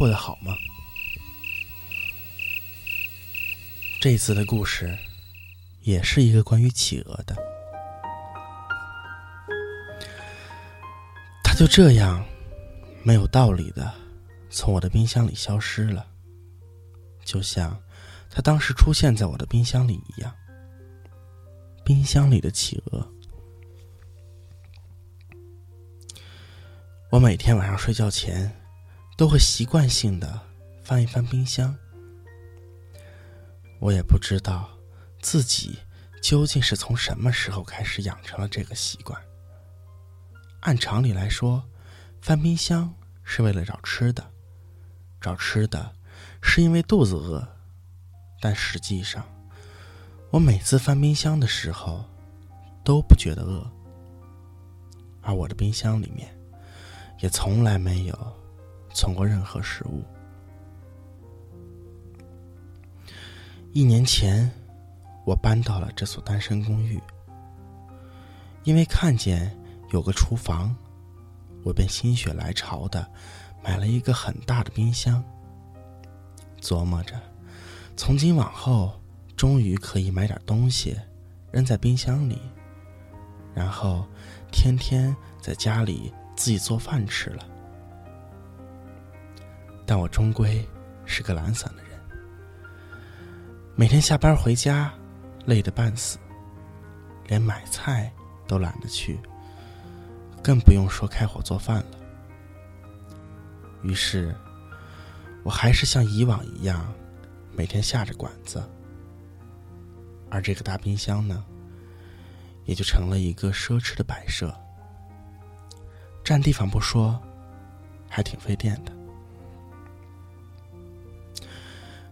过得好吗？这次的故事也是一个关于企鹅的。它就这样没有道理的从我的冰箱里消失了，就像它当时出现在我的冰箱里一样。冰箱里的企鹅。我每天晚上睡觉前都会习惯性的翻一翻冰箱。我也不知道自己究竟是从什么时候开始养成了这个习惯。按常理来说，翻冰箱是为了找吃的，找吃的是因为肚子饿。但实际上，我每次翻冰箱的时候都不觉得饿，而我的冰箱里面也从来没有存过任何食物。一年前，我搬到了这所单身公寓。因为看见有个厨房，我便心血来潮的买了一个很大的冰箱。琢磨着，从今往后，终于可以买点东西扔在冰箱里，然后天天在家里自己做饭吃了。但我终归是个懒散的人。每天下班回家，累得半死，连买菜都懒得去，更不用说开火做饭了。于是，我还是像以往一样，每天下着馆子，而这个大冰箱呢，也就成了一个奢侈的摆设，占地方不说，还挺费电的。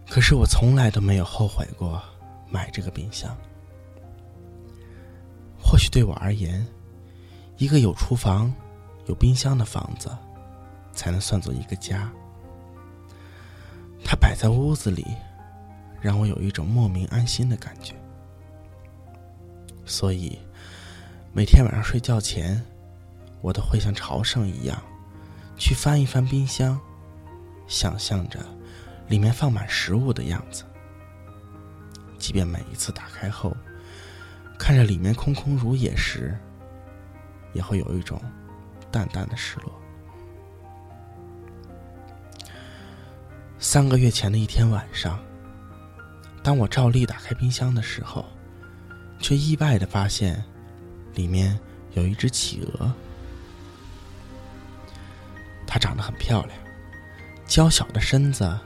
可是我从来都没有后悔过买这个冰箱。或许对我而言，一个有厨房、有冰箱的房子，才能算作一个家。它摆在屋子里，让我有一种莫名安心的感觉。所以，每天晚上睡觉前，我都会像朝圣一样，去翻一翻冰箱，想象着。里面放满食物的样子，即便每一次打开后，看着里面空空如也时，也会有一种淡淡的失落。三个月前的一天晚上，当我照例打开冰箱的时候，却意外的发现，里面有一只企鹅。它长得很漂亮，娇小的身子。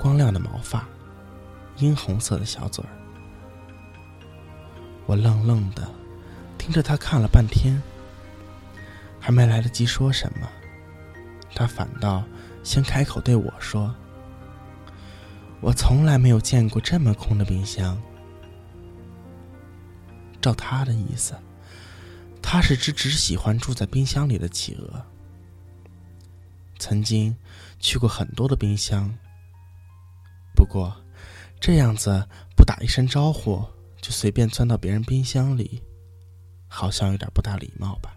光亮的毛发，殷红色的小嘴儿。我愣愣的听着他看了半天，还没来得及说什么，他反倒先开口对我说：“我从来没有见过这么空的冰箱。”照他的意思，他是只只喜欢住在冰箱里的企鹅。曾经去过很多的冰箱。不过，这样子不打一声招呼就随便钻到别人冰箱里，好像有点不大礼貌吧？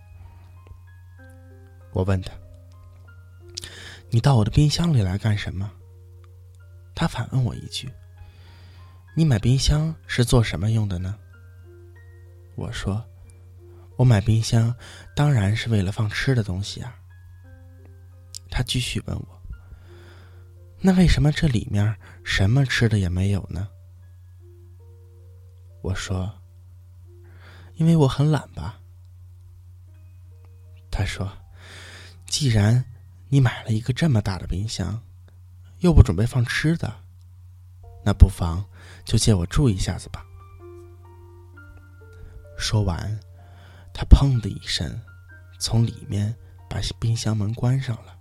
我问他：“你到我的冰箱里来干什么？”他反问我一句：“你买冰箱是做什么用的呢？”我说：“我买冰箱当然是为了放吃的东西啊。”他继续问我。那为什么这里面什么吃的也没有呢？我说：“因为我很懒吧。”他说：“既然你买了一个这么大的冰箱，又不准备放吃的，那不妨就借我住一下子吧。”说完，他砰的一声从里面把冰箱门关上了。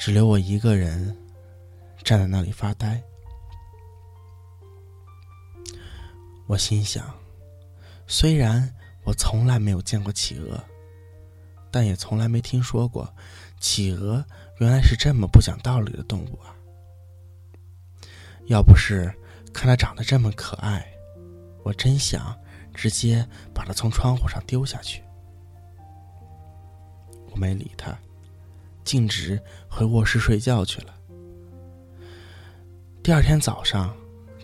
只留我一个人站在那里发呆。我心想，虽然我从来没有见过企鹅，但也从来没听说过企鹅原来是这么不讲道理的动物啊！要不是看它长得这么可爱，我真想直接把它从窗户上丢下去。我没理他。径直回卧室睡觉去了。第二天早上，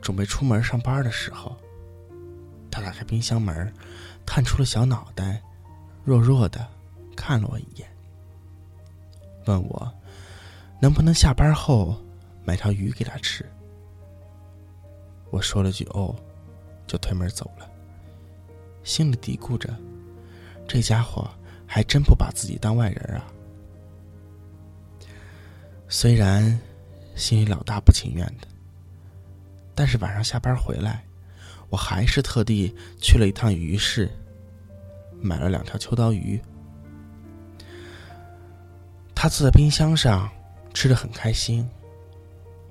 准备出门上班的时候，他打开冰箱门，探出了小脑袋，弱弱的看了我一眼，问我能不能下班后买条鱼给他吃。我说了句“哦”，就推门走了，心里嘀咕着：这家伙还真不把自己当外人啊。虽然心里老大不情愿的，但是晚上下班回来，我还是特地去了一趟鱼市，买了两条秋刀鱼。他坐在冰箱上，吃的很开心。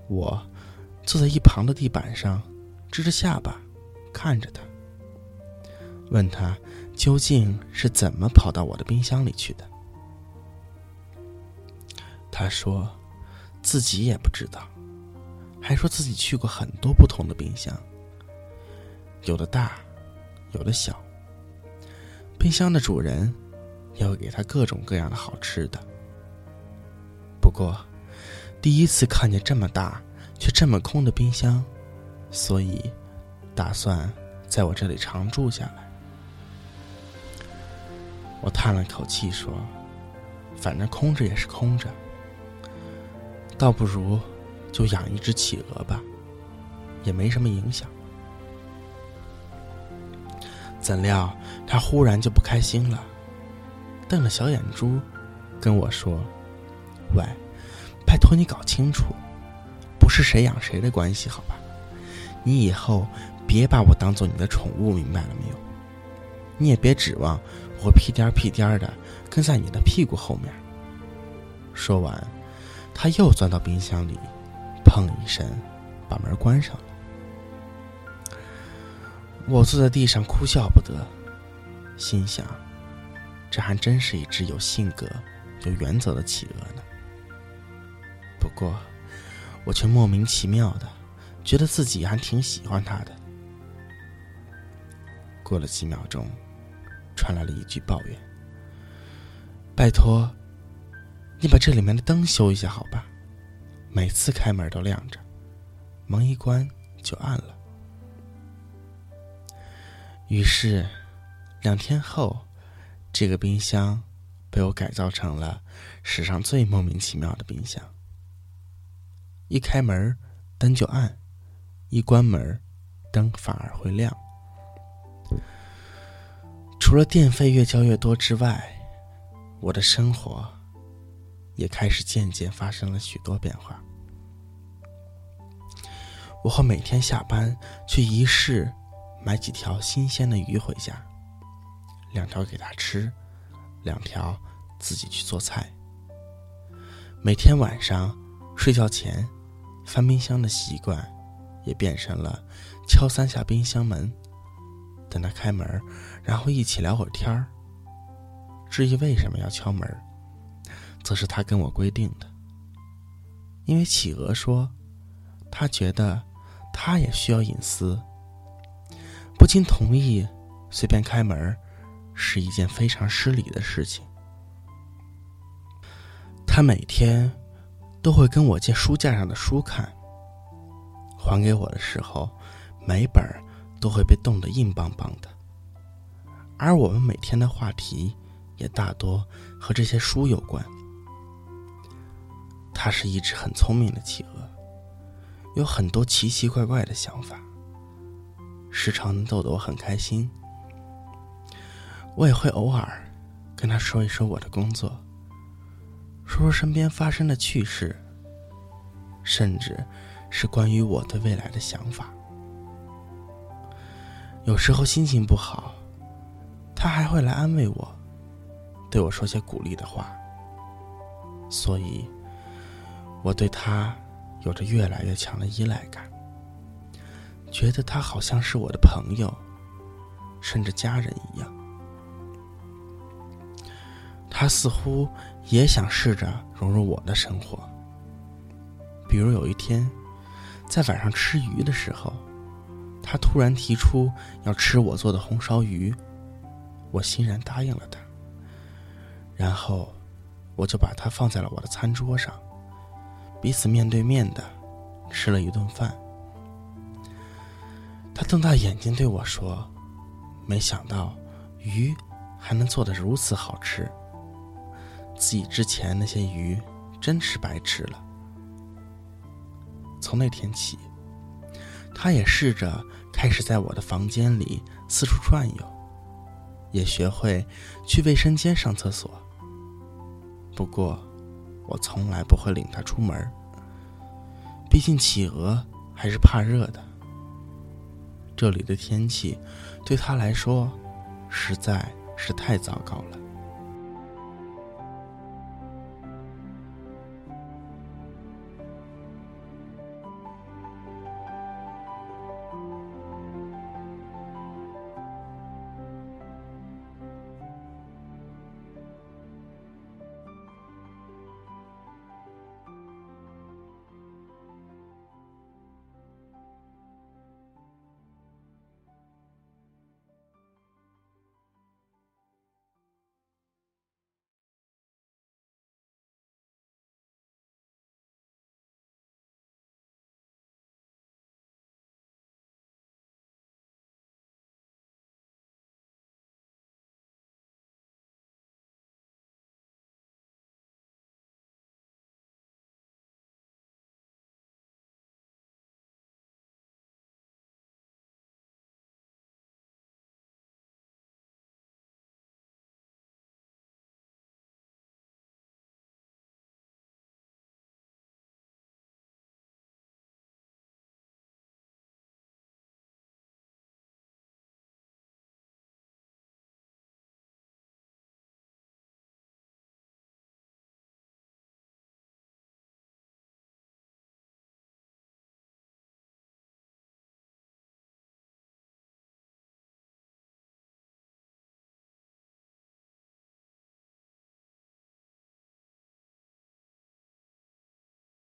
我坐在一旁的地板上，支着下巴看着他，问他究竟是怎么跑到我的冰箱里去的。他说。自己也不知道，还说自己去过很多不同的冰箱，有的大，有的小。冰箱的主人也会给他各种各样的好吃的。不过，第一次看见这么大却这么空的冰箱，所以打算在我这里常住下来。我叹了口气说：“反正空着也是空着。”倒不如就养一只企鹅吧，也没什么影响。怎料他忽然就不开心了，瞪着小眼珠跟我说：“喂，拜托你搞清楚，不是谁养谁的关系，好吧？你以后别把我当做你的宠物，明白了没有？你也别指望我屁颠屁颠的跟在你的屁股后面。”说完。他又钻到冰箱里，砰一声，把门关上了。我坐在地上哭笑不得，心想：这还真是一只有性格、有原则的企鹅呢。不过，我却莫名其妙的觉得自己还挺喜欢它的。过了几秒钟，传来了一句抱怨：“拜托。”你把这里面的灯修一下，好吧？每次开门都亮着，门一关就暗了。于是，两天后，这个冰箱被我改造成了史上最莫名其妙的冰箱。一开门，灯就暗；一关门，灯反而会亮。除了电费越交越多之外，我的生活。也开始渐渐发生了许多变化。我会每天下班去集市买几条新鲜的鱼回家，两条给他吃，两条自己去做菜。每天晚上睡觉前翻冰箱的习惯，也变成了敲三下冰箱门，等他开门，然后一起聊会儿天儿。至于为什么要敲门？则是他跟我规定的，因为企鹅说，他觉得他也需要隐私，不经同意随便开门是一件非常失礼的事情。他每天都会跟我借书架上的书看，还给我的时候，每本都会被冻得硬邦邦的，而我们每天的话题也大多和这些书有关。它是一只很聪明的企鹅，有很多奇奇怪怪的想法，时常能逗得我很开心。我也会偶尔跟他说一说我的工作，说说身边发生的趣事，甚至是关于我对未来的想法。有时候心情不好，他还会来安慰我，对我说些鼓励的话。所以。我对他有着越来越强的依赖感，觉得他好像是我的朋友，甚至家人一样。他似乎也想试着融入我的生活。比如有一天，在晚上吃鱼的时候，他突然提出要吃我做的红烧鱼，我欣然答应了他。然后，我就把它放在了我的餐桌上，彼此面对面的吃了一顿饭。他瞪大眼睛对我说：“没想到鱼还能做得如此好吃，自己之前那些鱼真是白吃了。”从那天起，他也试着开始在我的房间里四处转悠，也学会去卫生间上厕所。不过，我从来不会领它出门，毕竟企鹅还是怕热的。这里的天气对它来说实在是太糟糕了。